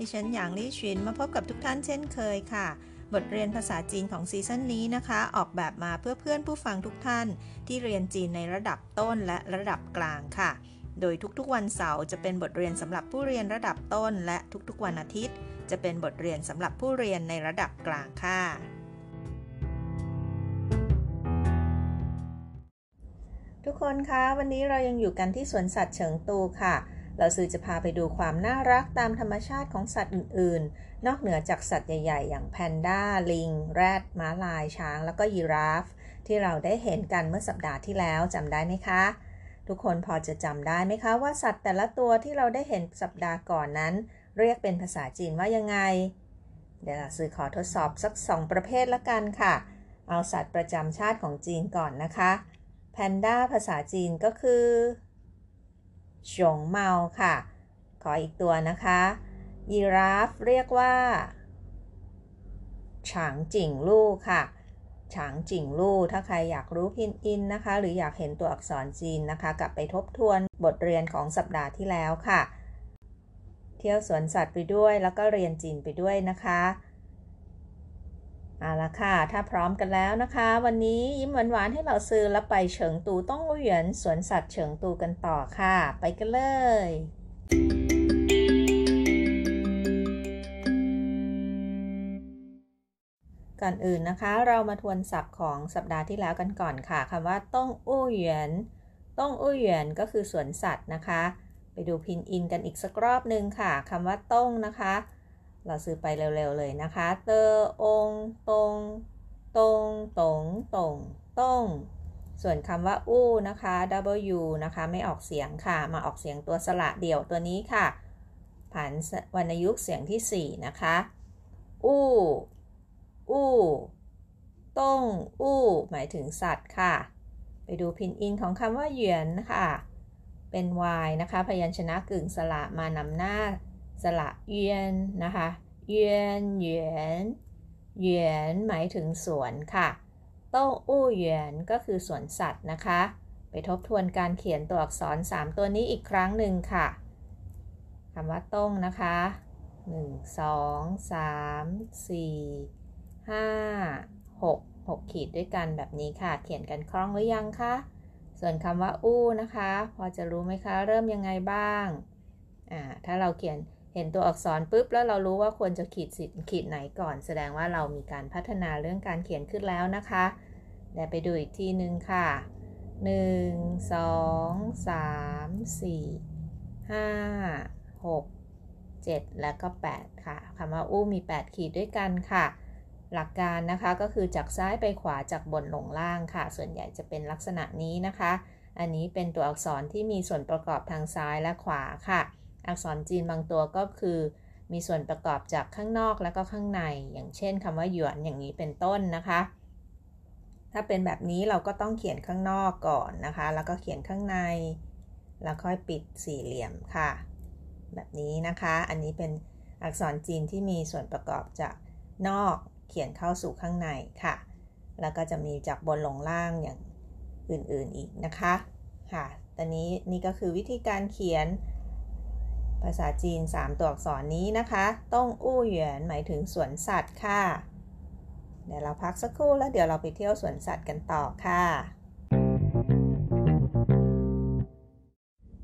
ดิฉันหยางลี่ชินมาพบกับทุกท่านเช่นเคยค่ะ บทเรียนภาษาจีนของซีซั่นนี้นะคะ ออกแบบมาเพื่อเพื่อนผู้ฟังทุกท่าน ที่เรียนจีนในระดับต้นและระดับกลางค่ะ โดยทุกๆวันเสาร์จะเป็นบทเรียนสำหรับผู้เรียนระดับต้น และทุกๆวันอาทิตย์ จะเป็นบทเรียนสำหรับผู้เรียนในระดับกลางค่ะทุกคนคะวันนี้เรายังอยู่กันที่สวนสัตว์เฉิงตูค่ะ เราซื้อจะพาไปดูความน่ารักตามธรรมชาติของสัตว์อื่น ๆ นอกเหนือจากสัตว์ใหญ่ ๆ อย่างแพนด้า ลิง แรด ม้าลาย ช้าง แล้วก็ยีราฟ ที่เราได้เห็นกันเมื่อสัปดาห์ที่แล้วจำได้ไหมคะ ทุกคนพอจะจำได้ไหมคะว่าสัตว์แต่ละตัวที่เราได้เห็นสัปดาห์ก่อนนั้น เรียกเป็นภาษาจีนว่ายังไง เดี๋ยวเราซื้อขอทดสอบสักสองประเภทละกันค่ะ เอาสัตว์ประจำชาติของจีนก่อนนะคะ แพนด้าภาษาจีนก็คือ ฉงเมาค่ะ ขออีกตัวนะคะ ยีราฟเรียกว่าฉางจิ่งลู่ค่ะฉางจิ่งลู่ ถ้าใครอยากรู้พินอินนะคะ หรืออยากเห็นตัวอักษรจีนนะคะ กลับไปทบทวนบทเรียนของสัปดาห์ที่แล้วค่ะ เที่ยวสวนสัตว์ไปด้วยแล้วก็เรียนจีนไปด้วยนะคะ เอาละค่ะ ถ้าพร้อมกันแล้วนะคะ วันนี้ยิ้มหวานๆให้เราซื้อแล้วไปเฉิงตูต้องเหวียนสวนสัตว์เฉิงตูกันต่อค่ะ ไปกันเลยก่อนอื่นนะคะ เรามาทวนศัพท์ของสัปดาห์ที่แล้วกันก่อนค่ะคำว่าต้องอู้เหวียนต้องอู้เหวียนก็คือสวนสัตว์นะคะ ไปดูพินอินกันอีกสักรอบหนึ่งค่ะคำว่าต้องนะคะ เราซื้อไปเร็วๆเลยนะคะ เตอองตงตงตงตงตงส่วนคำว่าอู้นะคะ w นะคะ ไม่ออกเสียงค่ะ มาออกเสียงตัวสระเดี่ยวตัวนี้ค่ะ ผ่านวรรณยุกต์เสียงที่ 4 นะคะ อู้ อู้ต้งอู้ หมายถึงสัตว์ค่ะ ไปดูพินอินของคำว่าเหยียนค่ะ เป็น y นะคะ พยัญชนะกึ่งสระมานำหน้า สระเยียนนะคะเยียนเหยียนเหยียนหมายถึงสวนค่ะโต้อู้เหยียนก็คือสวนสัตว์นะคะ ไปทบทวนการเขียนตัวอักษร 3 ตัวนี้อีกครั้งหนึ่งค่ะคำว่าต้งนะคะ 1 2 3 4 5 6 6 ขีดด้วยกันแบบนี้ค่ะ เขียนกันคล่องหรือยังคะ ส่วนคำว่าอู้นะคะ พอจะรู้ไหมคะ เริ่มยังไงบ้าง อ่า ถ้าเราเขียน เห็นตัวอักษรปุ๊บแล้วเรารู้ว่าควรจะขีดสิขีดไหนก่อน แสดงว่าเรามีการพัฒนาเรื่องการเขียนขึ้นแล้วนะคะเดี๋ยวไปดูอีกทีนึงค่ะ 1 2 3 4 5 6 7 แล้วก็ 8 ค่ะคำว่าอู้มี 8 ขีดด้วยกันค่ะ หลักการนะคะก็คือจากซ้ายไปขวาจากบนลงล่างค่ะ ส่วนใหญ่จะเป็นลักษณะนี้นะคะ อันนี้เป็นตัวอักษรที่มีส่วนประกอบทางซ้ายและขวาค่ะ อักษรจีนบางตัวก็คือ มีส่วนประกอบจากข้างนอกแล้วก็ข้างใน อย่างเช่นคำว่าหยวนอย่างนี้เป็นต้นนะคะ ถ้าเป็นแบบนี้เราก็ต้องเขียนข้างนอกก่อนนะคะ แล้วก็เขียนข้างใน แล้วค่อยปิดสี่เหลี่ยมค่ะ แบบนี้นะคะ อันนี้เป็นอักษรจีนที่มีส่วนประกอบจากนอกเขียนเข้าสู่ข้างในค่ะ แล้วก็จะมีจากบนลงล่างอย่างอื่นๆอีกนะคะ ค่ะ ตอนนี้นี่ก็คือวิธีการเขียน ภาษาจีน 3 ตัวอักษรนี้นะคะต้องอู้เหยียนหมายถึงสวนสัตว์ค่ะ เดี๋ยวเราพักสักครู่แล้วเดี๋ยวเราไปเที่ยวสวนสัตว์กันต่อค่ะ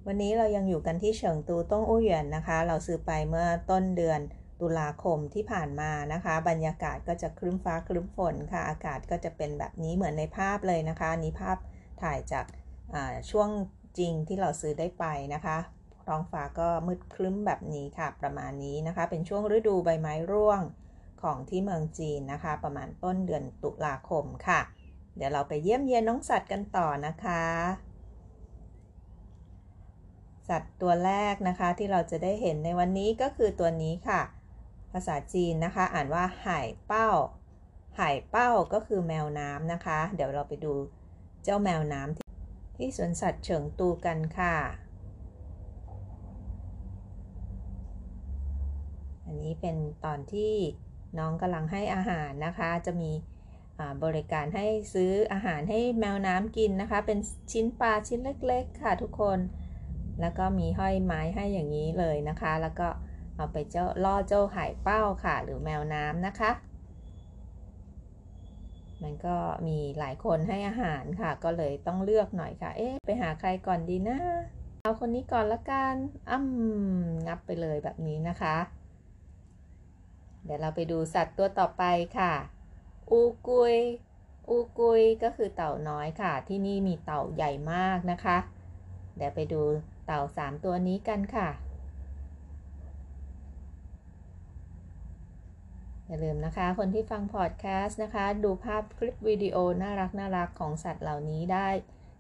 วันนี้เรายังอยู่กันที่เฉิงตูต้องอู้เหยียนนะคะ เราซื้อไปเมื่อต้นเดือนตุลาคมที่ผ่านมานะคะ บรรยากาศก็จะครึ้มฟ้าครึ้มฝนค่ะ อากาศก็จะเป็นแบบนี้เหมือนในภาพเลยนะคะนี้ภาพถ่ายจากช่วงจริงที่เราซื้อได้ไปนะคะ ท้องฟ้าก็มืดคลึ้มแบบนี้ค่ะ ประมาณนี้นะคะ เป็นช่วงฤดูใบไม้ร่วงของที่เมืองจีนนะคะ ประมาณต้นเดือนตุลาคมค่ะ เดี๋ยวเราไปเยี่ยมเยียนน้องสัตว์กันต่อนะคะ สัตว์ตัวแรกนะคะที่เราจะได้เห็นในวันนี้ก็คือตัวนี้ค่ะภภาษาจีนนะคะ อ่านว่าไห่เป้าไห่เป้าก็คือแมวน้ำนะคะ เดี๋ยวเราไปดูเจ้าแมวน้ำที่ที่สวนสัตว์เฉิงตูกันค่ะ อันนี้เป็นตอนที่น้องกำลังให้อาหารนะคะ จะมีบริการให้ซื้ออาหารให้แมวน้ำกินนะคะ เป็นชิ้นปลาชิ้นเล็ก ๆ ค่ะทุกคน แล้วก็มีห้อยไม้ให้อย่างนี้เลยนะคะ แล้วก็เอาไปเจ้าล่อเจ้าไห่เป้าค่ะ หรือแมวน้ำนะคะ มันก็มีหลายคนให้อาหารค่ะ ก็เลยต้องเลือกหน่อยค่ะ เอ๊ะไปหาใครก่อนดีนะ เอาคนนี้ก่อนละกันอ้ำงับไปเลยแบบนี้นะคะ เดี๋ยวเราไปดูสัตว์ตัวต่อไปค่ะ อูกุย อูกุยก็คือเต่าน้อยค่ะ ที่นี่มีเต่าใหญ่มากนะคะ เดี๋ยวไปดูเต่าสามตัวนี้กันค่ะ อย่าลืมนะคะ คนที่ฟังพอดแคสต์นะคะ ดูภาพคลิปวิดีโอน่ารักน่ารักของสัตว์เหล่านี้ได้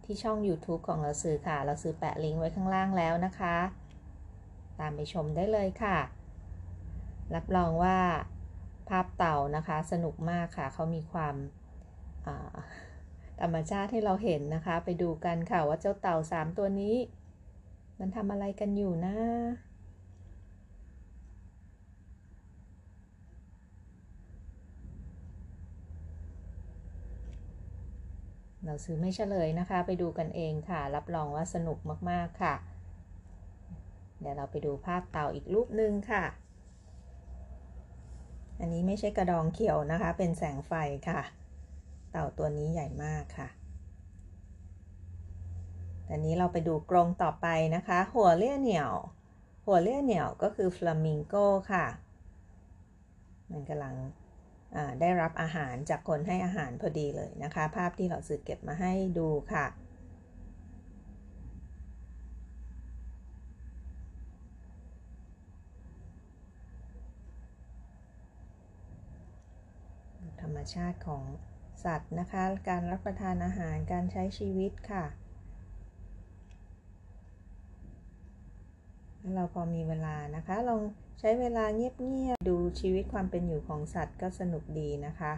ที่ช่อง YouTube ของเราซื้อค่ะ เราซื้อแปะลิงก์ไว้ข้างล่างแล้วนะคะ ตามไปชมได้เลยค่ะ รับรองว่าภาพเต่านะคะสนุกมากค่ะเขามีความธรรมชาติให้เราเห็นนะคะ ไปดูกันค่ะว่าเจ้าเต่าสามตัวนี้ มันทำอะไรกันอยู่นะเราซื้อไม่เฉลยนะคะ ไปดูกันเองค่ะ รับรองว่าสนุกมาก ๆ ค่ะ เดี๋ยวเราไปดูภาพเต่าอีกรูปหนึ่งค่ะ อันนี้ไม่ใช่กระดองเขียวนะคะ เป็นแสงไฟค่ะ เต่าตัวนี้ใหญ่มากค่ะตอนนี้เราไปดูกรงต่อไปนะคะ หัวเลี่ยเหนียว หัวเลี่ยเหนียวก็คือฟลามิงโกค่ะ มันกำลังได้รับอาหารจากคนให้อาหารพอดีเลยนะคะ ภาพที่เราสื่อเก็บมาให้ดูค่ะ ธรรม ชาติของสัตว์นะคะ การรับประทานอาหาร การใช้ชีวิตค่ะ เราพอมีเวลานะคะ ลองใช้เวลาเงียบๆ ดูชีวิตความเป็นอยู่ของสัตว์ก็สนุกดีนะคะ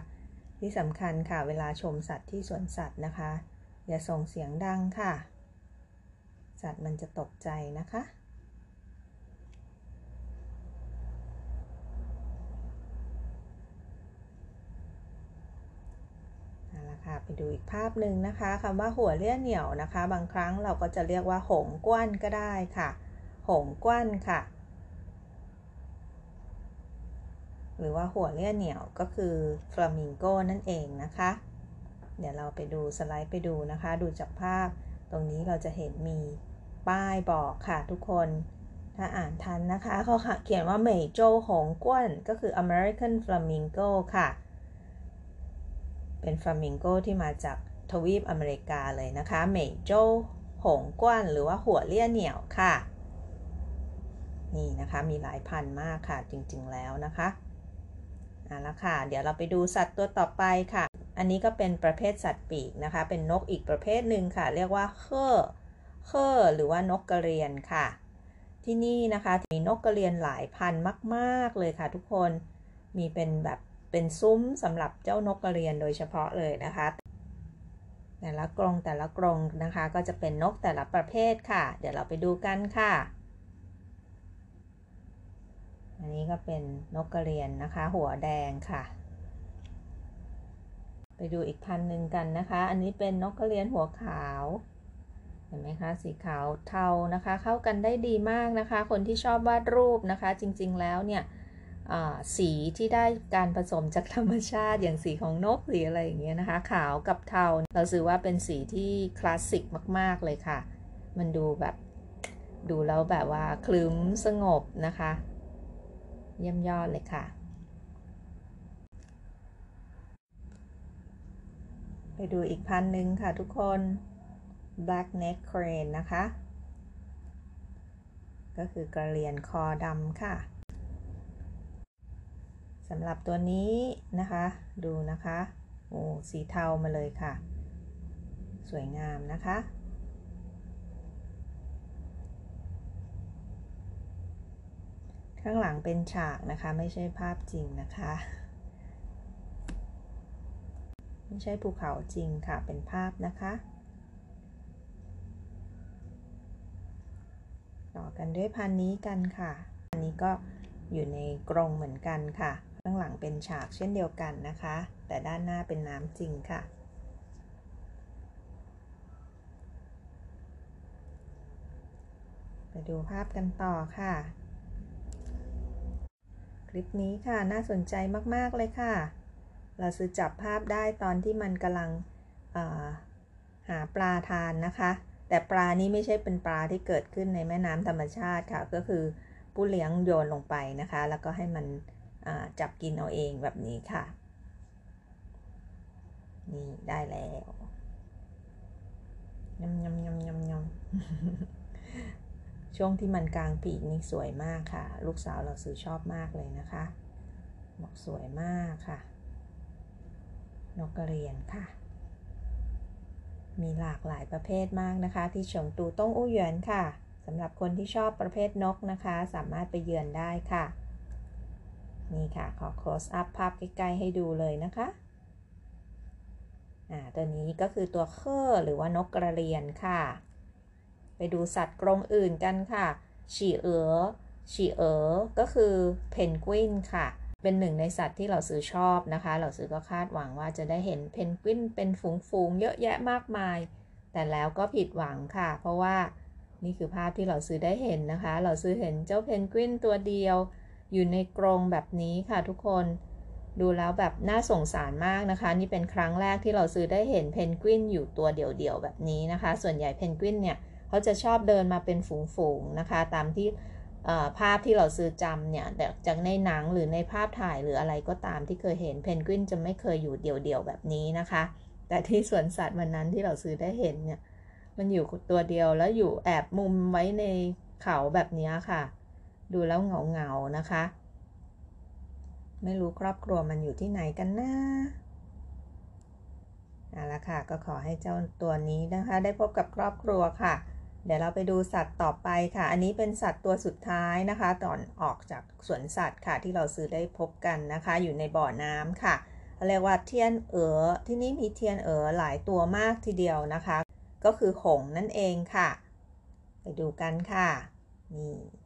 ที่สำคัญค่ะเวลาชมสัตว์ที่สวนสัตว์นะคะ อย่าส่งเสียงดังค่ะ สัตว์มันจะตกใจนะคะค่ะไป ดูอีกภาพหนึ่งนะคะคำว่าหัวเลี่ยเหนียวนะคะ บางครั้งเราก็จะเรียกว่าหงกว้านก็ได้ค่ะหงกว้านค่ะ หรือว่าหัวเลี่ยเหนียวก็คือฟลามิงโกนั่นเองนะคะ เดี๋ยวเราไปดูสไลด์ไปดูนะคะ ดูจากภาพตรงนี้เราจะเห็นมีป้ายบอกค่ะทุกคนถ้าอ่านทันนะคะเขาเขียนว่าเมยโจหงกว้นก็คือ American Flamingo ค่ะ เป็นฟลามิงโกที่มาจากทวีปอเมริกาเลยนะคะเมยโจหงกว้นหรือว่าหัวเลี่ยเหนียวค่ะ นี่นะคะมีหลายพันมากค่ะจริงๆแล้วนะคะเอาละค่ะ เดี๋ยวเราไปดูสัตว์ตัวต่อไปค่ะ อันนี้ก็เป็นประเภทสัตว์ปีกนะคะ เป็นนกอีกประเภทหนึ่งค่ะ เรียกว่าเคอเคอหรือว่านกกระเรียนค่ะ ที่นี่นะคะมีนกกระเรียนหลายพันมาก ๆเลยค่ะทุกคนมีเป็นแบบ เป็นซุ้มสำหรับเจ้านกกระเรียนโดยเฉพาะเลยนะคะ แต่ละกรงแต่ละกรงนะคะ ก็จะเป็นนกแต่ละประเภทค่ะ เดี๋ยวเราไปดูกันค่ะ อันนี้ก็เป็นนกกระเรียนนะคะ หัวแดงค่ะ ไปดูอีกพันหนึ่งกันนะคะ อันนี้เป็นนกกระเรียนหัวขาวเห็นไหมคะสีขาวเทานะคะ เข้ากันได้ดีมากนะคะ คนที่ชอบวาดรูปนะคะ จริงๆแล้วเนี่ย สีที่ได้การผสมจากธรรมชาติอย่างสีของนกสีอะไรอย่างเงี้ยนะคะ ขาวกับเทาเราซื้อว่าเป็นสีที่คลาสสิกมาก ๆ เลยค่ะ มันดูแบบดูแล้วแบบว่าคลึ้มสงบนะคะ เยี่ยมยอดเลยค่ะ ไปดูอีกพันหนึ่งค่ะทุกคน black neck crane นะคะ ก็คือกระเรียนคอดำค่ะ สำหรับตัวนี้นะคะ ดูนะคะ โอ้สีเทามาเลยค่ะ สวยงามนะคะ ข้างหลังเป็นฉากนะคะ ไม่ใช่ภาพจริงนะคะ ไม่ใช่ภูเขาจริงค่ะ เป็นภาพนะคะ ต่อกันด้วยพันนี้กันค่ะ อันนี้ก็อยู่ในกรงเหมือนกันค่ะ ข้างหลังเป็นฉากเช่นเดียวกันนะคะ แต่ด้านหน้าเป็นน้ำจริงค่ะ ไปดูภาพกันต่อค่ะ คลิปนี้ค่ะน่าสนใจมาก ๆ เลยค่ะ เราซื้อจับภาพได้ตอนที่มันกำลังหาปลาทานนะคะ แต่ปลานี้ไม่ใช่เป็นปลาที่เกิดขึ้นในแม่น้ำธรรมชาติค่ะ ก็คือผู้เลี้ยงโยนลงไปนะคะ แล้วก็ให้มัน จับกินเอาเองแบบนี้ค่ะ นี่ได้แล้วยำยำยำยำยำช่วงที่มันกลางปีกนี่สวยมากค่ะ ลูกสาวเราซื้อชอบมากเลยนะคะบอกสวยมากค่ะ นกกระเรียนค่ะ มีหลากหลายประเภทมากนะคะ ที่เฉิงตูต้งอู้หยวนค่ะสำหรับคนที่ชอบประเภทนกนะคะ สามารถไปเยือนได้ค่ะ นี่ค่ะ ขอ close up ภาพใกล้ๆให้ดูเลยนะคะอ่าตัวนี้ก็คือตัวเคอร์หรือว่านกกระเรียนค่ะ ไปดูสัตว์กรงอื่นกันค่ะฉีเอ๋อฉีเอ๋อก็คือเพนกวินค่ะ เป็นหนึ่งในสัตว์ที่เหล่าซือชอบนะคะ เหล่าซือก็คาดหวังว่าจะได้เห็นเพนกวินเป็นฝูงๆเยอะแยะมากมาย แต่แล้วก็ผิดหวังค่ะ เพราะว่านี่คือภาพที่เหล่าซือได้เห็นนะคะ เหล่าซือเห็นเจ้าเพนกวินตัวเดียว อยู่ในกรงแบบนี้ค่ะทุกคน ดูแล้วแบบน่าสงสารมากนะคะ นี่เป็นครั้งแรกที่เหล่าซือได้เห็นเพนกวินอยู่ตัวเดี่ยวๆแบบนี้นะคะ ส่วนใหญ่เพนกวินเนี่ยเขาจะชอบเดินมาเป็นฝูงๆนะคะ ตามที่ภาพที่เราซื้อจำเนี่ยจากในหนังหรือในภาพถ่ายหรืออะไรก็ตามที่เคยเห็นเพนกวินจะไม่เคยอยู่เดี่ยวๆแบบนี้นะคะ แต่ที่สวนสัตว์วันนั้นที่เราซื้อได้เห็นเนี่ยมันอยู่ตัวเดียวแล้วอยู่แอบมุมไว้ในเขาแบบนี้ค่ะ ดูแล้วเหงาเงานะคะ ไม่รู้ครอบครัวมันอยู่ที่ไหนกันนะเอาละค่ะ ก็ขอให้เจ้าตัวนี้นะคะ ได้พบกับครอบครัวค่ะ เดี๋ยวเราไปดูสัตว์ต่อไปค่ะ อันนี้เป็นสัตว์ตัวสุดท้ายนะคะตอนออกจากสวนสัตว์ค่ะ ที่เราซื้อได้พบกันนะคะ อยู่ในบ่อน้ำค่ะเรียกว่าเทียนเอ๋อที่นี่มีเทียนเอ๋อหลายตัวมากทีเดียวนะคะ ก็คือหงนั่นเองค่ะ ไปดูกันค่ะนี่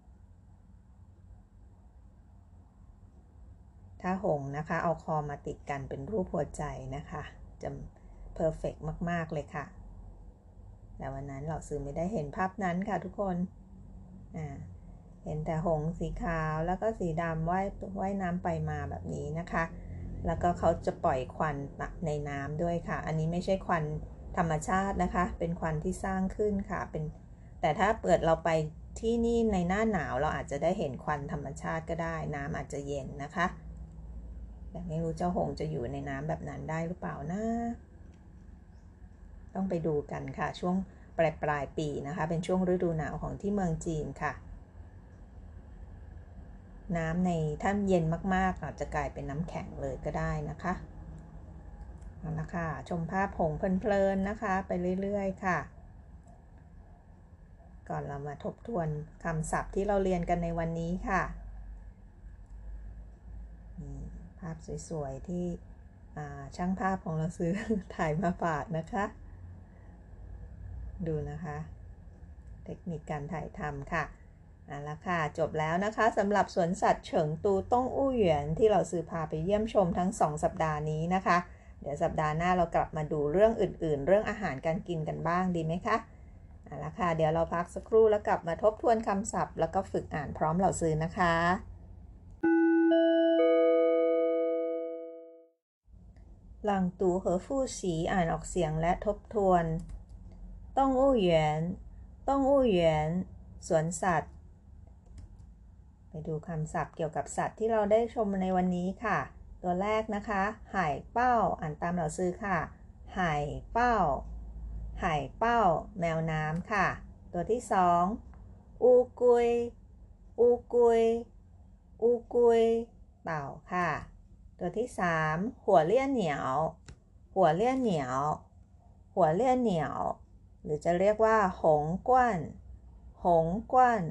ถ้าหงนะคะ เอาคอมาติดกันเป็นรูปหัวใจนะคะ จะเพอร์เฟกมาก ๆ เลยค่ะ แต่วันนั้นเราซื้อไม่ได้เห็นภาพนั้นค่ะทุกคนอ่าเห็นแต่หงสีขาวแล้วก็สีดำว่ายว่ายน้ำไปมาแบบนี้นะคะ แล้วก็เขาจะปล่อยควันในน้ำด้วยค่ะ อันนี้ไม่ใช่ควันธรรมชาตินะคะ เป็นควันที่สร้างขึ้นค่ะ เป็น แต่ถ้าเปิดเราไปที่นี่ในหน้าหนาวเราอาจจะได้เห็นควันธรรมชาติก็ได้ น้ำอาจจะเย็นนะคะ แต่ไม่รู้เจ้าหงจะอยู่ในน้ำแบบนั้นได้หรือเปล่านะ ต้องไปดูกันค่ะ ช่วงปลายปลายปีนะคะ เป็นช่วงฤดูหนาวของที่เมืองจีนค่ะ น้ำในถ้าเย็นมากๆอาจจะกลายเป็นน้ำแข็งเลยก็ได้นะคะเอาละค่ะ ชมภาพผงเพลินๆนะคะ ไปเรื่อยๆค่ะ ก่อนเรามาทบทวนคำศัพท์ที่เราเรียนกันในวันนี้ค่ะภาพสวยๆ ที่ช่างภาพของเราซื้อถ่ายมาฝากนะคะ ดูนะคะ เทคนิคการถ่ายทำค่ะเอาละค่ะ จบแล้วนะคะสำหรับสวนสัตว์เฉิงตูต้องอู้เหวียนที่เราซื้อพาไปเยี่ยมชมทั้ง 2 สัปดาห์นี้นะคะ เดี๋ยวสัปดาห์หน้าเรากลับมาดูเรื่องอื่นๆ เรื่องอาหารการกินกันบ้างดีไหมคะเอาละค่ะ เดี๋ยวเราพักสักครู่แล้วกลับมาทบทวนคำศัพท์ แล้วก็ฝึกอ่านพร้อมเหล่าซื้อนะคะ หลังตูเหอฟู่สีอ่านออกเสียงและทบทวนต้องอู้เหวียนต้องอู้เหวียนสวนสัตว์ ไปดูคำศัพท์เกี่ยวกับสัตว์ที่เราได้ชมในวันนี้ค่ะ ตัวแรกนะคะหายเป้า อ่านตามเราซื้อค่ะหายเป้าหายเป้า แมวน้ำค่ะ ตัวที่สองอูกุยอูกุยอูกุย เต่าค่ะ ตัวที่สามหัวเลี่ยนเหนียว หัวเลี่ยนเหนียว หัวเลี่ยนเหนียว หรือจะเรียกว่า หงกวนหงกวน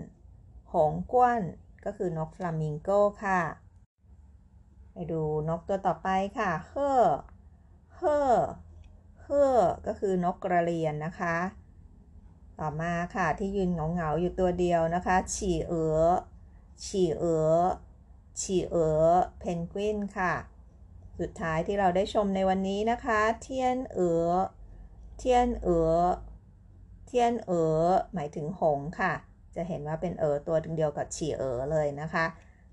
หงกวนก็คือนกฟลามิงโกค่ะ ไปดูนกตัวต่อไปค่ะ เฮ่อ เฮ่อ เฮ่อ ก็คือนกกระเรียนนะคะ ต่อมาค่ะที่ยืนเหงาๆอยู่ตัวเดียวนะคะ ฉี่เอ๋อฉี่เอ๋อ ฉี่เอ๋อเพนกวินค่ะ สุดท้ายที่เราได้ชมในวันนี้นะคะ เทียนเอ๋อเทียนเอ๋อเทียนเอ๋อหมายถึงหงค่ะ จะเห็นว่าเป็นเอ๋อตัวเดียวกับฉี่เอ๋อเลยนะคะ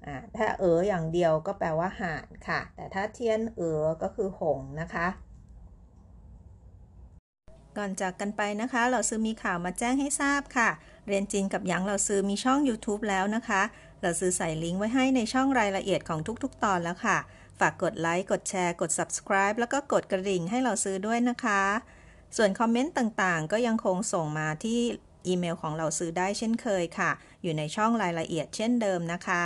อ่าถ้าเอ๋ออย่างเดียวก็แปลว่าห่านค่ะ แต่ถ้าเทียนเอ๋อก็คือหงนะคะก่อนจากกันไปนะคะ เราซื้อมีข่าวมาแจ้งให้ทราบค่ะ เรียนจีนกับหยางเราซื้อมีช่อง YouTube แล้วนะคะ เราซื้อใส่ลิงก์ไว้ให้ในช่องรายละเอียดของทุกๆ ตอนแล้วค่ะ ฝากกดไลค์ กดแชร์ กด subscribe แล้วก็กดกระดิ่งให้เราซื้อด้วยนะคะ ส่วนคอมเมนต์ต่างๆ ก็ยังคงส่งมาที่อีเมลของเราซื้อได้เช่นเคยค่ะ อยู่ในช่องรายละเอียดเช่นเดิมนะคะ